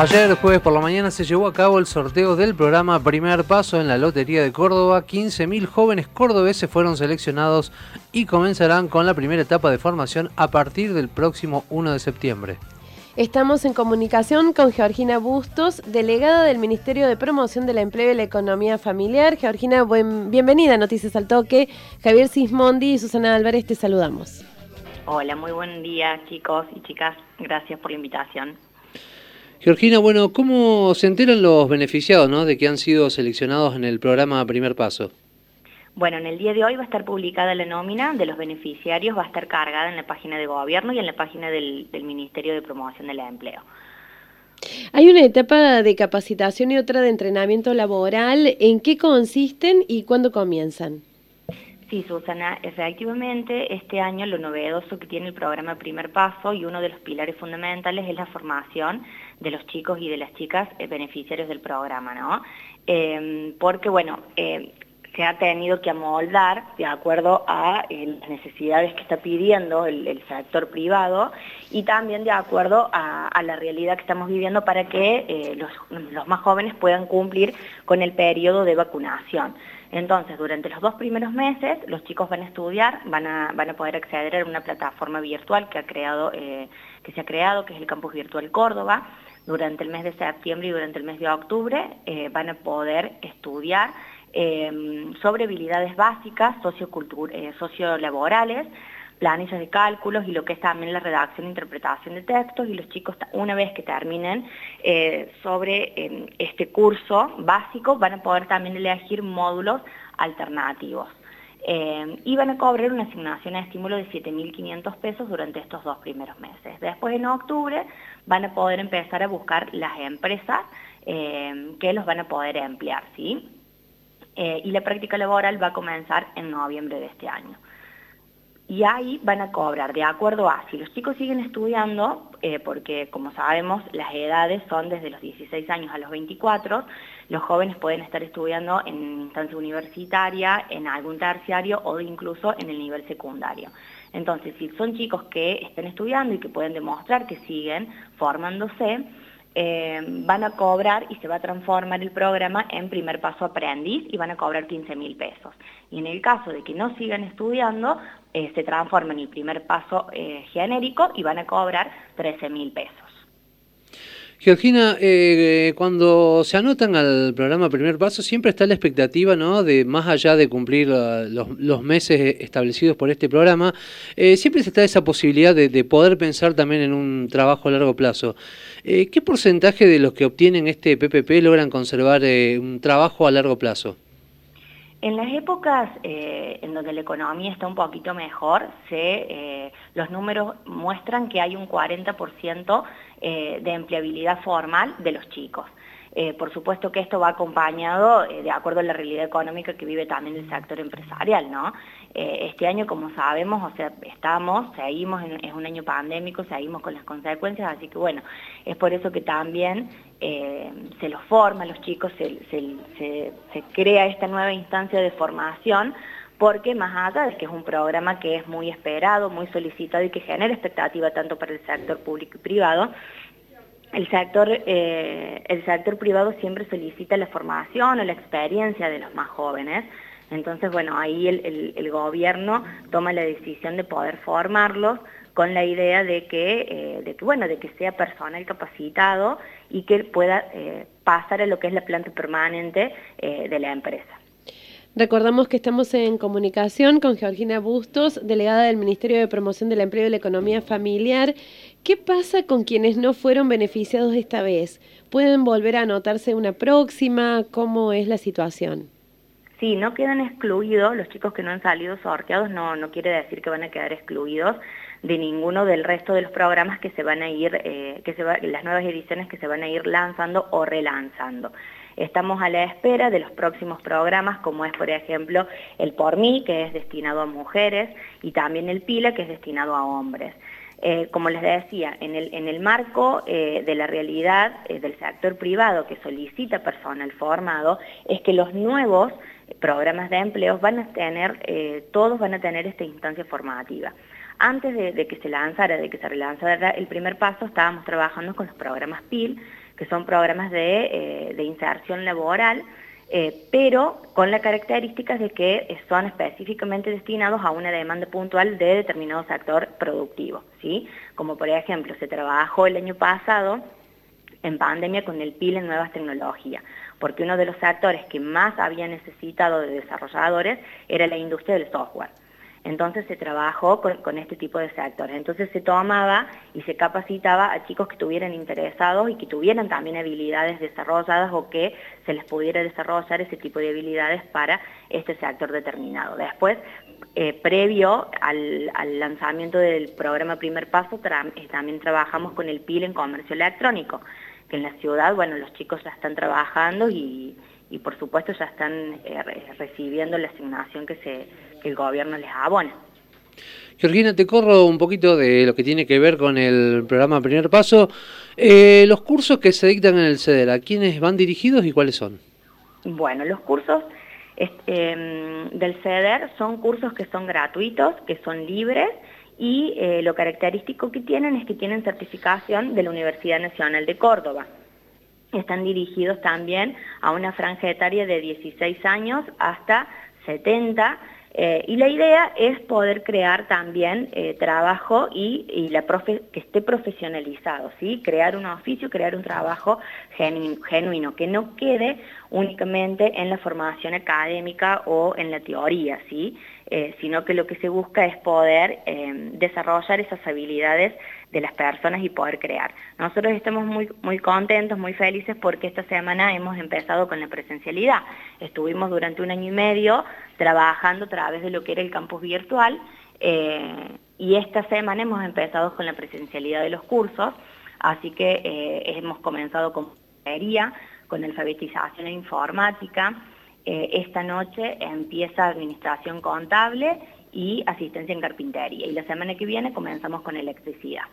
Ayer, jueves por la mañana, se llevó a cabo el sorteo del programa Primer Paso en la Lotería de Córdoba. 15.000 jóvenes cordobeses fueron seleccionados y comenzarán con la primera etapa de formación a partir del próximo 1 de septiembre. Estamos en comunicación con Georgina Bustos, delegada del Ministerio de Promoción del Empleo y la Economía Familiar. Georgina, bienvenida a Noticias al Toque. Javier Sismondi y Susana Álvarez, te saludamos. Hola, muy buen día chicos y chicas. Gracias por la invitación. Georgina, bueno, ¿cómo se enteran los beneficiados ¿no? de que han sido seleccionados en el programa Primer Paso? Bueno, en el día de hoy va a estar publicada la nómina de los beneficiarios, va a estar cargada en la página de gobierno y en la página del, Ministerio de Promoción del Empleo. Hay una etapa de capacitación y otra de entrenamiento laboral. ¿En qué consisten y cuándo comienzan? Sí, Susana, efectivamente este año lo novedoso que tiene el programa Primer Paso y uno de los pilares fundamentales es la formación de los chicos y de las chicas eh, beneficiarios del programa, ¿no? Em, porque, bueno, eh, se ha tenido que amoldar de acuerdo a eh, las necesidades que está pidiendo el, sector privado y también de acuerdo a, la realidad que estamos viviendo para que los, los más jóvenes puedan cumplir con el periodo de vacunación. Entonces, durante los dos primeros meses, los chicos van a estudiar, van a, van a poder acceder a una plataforma virtual que, ha creado, que se ha creado, que es el Campus Virtual Córdoba, durante el mes de septiembre y durante el mes de octubre eh, van a poder estudiar eh, sobre habilidades básicas, eh, sociolaborales, planillas de cálculos y lo que es también la redacción e interpretación de textos y los chicos una vez que terminen sobre em, este curso básico van a poder también elegir módulos alternativos. Eh, y van a cobrar una asignación a estímulo de 7.500 pesos durante estos dos primeros meses. Después en octubre van a poder empezar a buscar las empresas eh, que los van a poder emplear, ¿sí? Eh, y la práctica laboral va a comenzar en noviembre de este año y ahí van a cobrar de acuerdo a si los chicos siguen estudiando, eh, porque como sabemos las edades son desde los 16 años a los 24, los jóvenes pueden estar estudiando en instancia universitaria, en algún terciario o incluso en el nivel secundario. Entonces, si son chicos que están estudiando y que pueden demostrar que siguen formándose, eh, van a cobrar y se va a transformar el programa en primer paso aprendiz y van a cobrar 15 mil pesos. Y en el caso de que no sigan estudiando, eh, se transforma en el primer paso eh, genérico y van a cobrar 13 mil pesos. Georgina, eh, cuando se anotan al programa Primer Paso, siempre está la expectativa, ¿no? De más allá de cumplir los, meses establecidos por este programa, siempre está esa posibilidad de, poder pensar también en un trabajo a largo plazo. ¿Qué porcentaje de los que obtienen este PPP logran conservar un trabajo a largo plazo? En las épocas eh, en donde la economía está un poquito mejor, eh, los números muestran que hay un 40% eh, de empleabilidad formal de los chicos. Eh, por supuesto que esto va acompañado eh, de acuerdo a la realidad económica que vive también el sector empresarial, ¿no? Eh, este año, como sabemos, o sea, estamos, seguimos, es un año pandémico, seguimos con las consecuencias, así que bueno, es por eso que también se los forma a los chicos, se, se crea esta nueva instancia de formación, porque más allá de que es un programa que es muy esperado, muy solicitado y que genera expectativa tanto para el sector público y privado, el sector, eh, el sector privado siempre solicita la formación o la experiencia de los más jóvenes, entonces bueno, ahí el, gobierno toma la decisión de poder formarlos con la idea de que, eh, de que, bueno, de que sea personal capacitado y que pueda eh, pasar a lo que es la planta permanente de la empresa. Recordamos que estamos en comunicación con Georgina Bustos, delegada del Ministerio de Promoción del Empleo y la Economía Familiar. ¿Qué pasa con quienes no fueron beneficiados esta vez? ¿Pueden volver a anotarse una próxima? ¿Cómo es la situación? Sí, no quedan excluidos, los chicos que no han salido sorteados no, no quiere decir que van a quedar excluidos de ninguno del resto de los programas que se van a ir, eh, que se las nuevas ediciones que se van a ir lanzando o relanzando. Estamos a la espera de los próximos programas, como es, por ejemplo, el Por Mí, que es destinado a mujeres, y también el PILA, que es destinado a hombres. Eh, como les decía, en el, en el marco eh, de la realidad eh, del sector privado que solicita personal formado, es que los nuevos programas de empleos van a tener, todos van a tener esta instancia formativa. Antes de, que se lanzara, de que se relanzara el primer paso, estábamos trabajando con los programas PIL, que son programas de, de inserción laboral, eh, pero con las características de que son específicamente destinados a una demanda puntual de determinado sector productivo, ¿sí? Como por ejemplo, se trabajó el año pasado en pandemia con el PIL en nuevas tecnologías, porque uno de los sectores que más había necesitado de desarrolladores era la industria del software. Entonces se trabajó con, este tipo de sectores. Entonces se tomaba y se capacitaba a chicos que estuvieran interesados y que tuvieran también habilidades desarrolladas o que se les pudiera desarrollar ese tipo de habilidades para este sector determinado. Después, eh, previo al, lanzamiento del programa Primer Paso, eh, también trabajamos con el PIL en comercio electrónico, que en la ciudad, bueno, los chicos ya están trabajando y, por supuesto ya están eh, recibiendo la asignación que se que el gobierno les abona. Georgina, te corro un poquito de lo que tiene que ver con el programa Primer Paso. Eh, los cursos que se dictan en el CEDER, ¿a quiénes van dirigidos y cuáles son? Bueno, los cursos em, del CEDER son cursos que son gratuitos, que son libres y eh, lo característico que tienen es que tienen certificación de la Universidad Nacional de Córdoba. Están dirigidos también a una franja etaria de 16 años hasta 70 eh, y la idea es poder crear también eh, trabajo y, la que esté profesionalizado, ¿sí? crear un oficio, crear un trabajo genuino, que no quede únicamente en la formación académica o en la teoría, ¿sí? Eh, sino que lo que se busca es poder desarrollar esas habilidades de las personas y poder crear. Nosotros estamos muy, muy contentos, muy felices porque esta semana hemos empezado con la presencialidad. Estuvimos durante un año y medio trabajando a través de lo que era el campus virtual eh, y esta semana hemos empezado con la presencialidad de los cursos, así que eh, hemos comenzado con con alfabetización e informática. Eh, esta noche empieza administración contable y asistencia en carpintería. Y la semana que viene comenzamos con electricidad.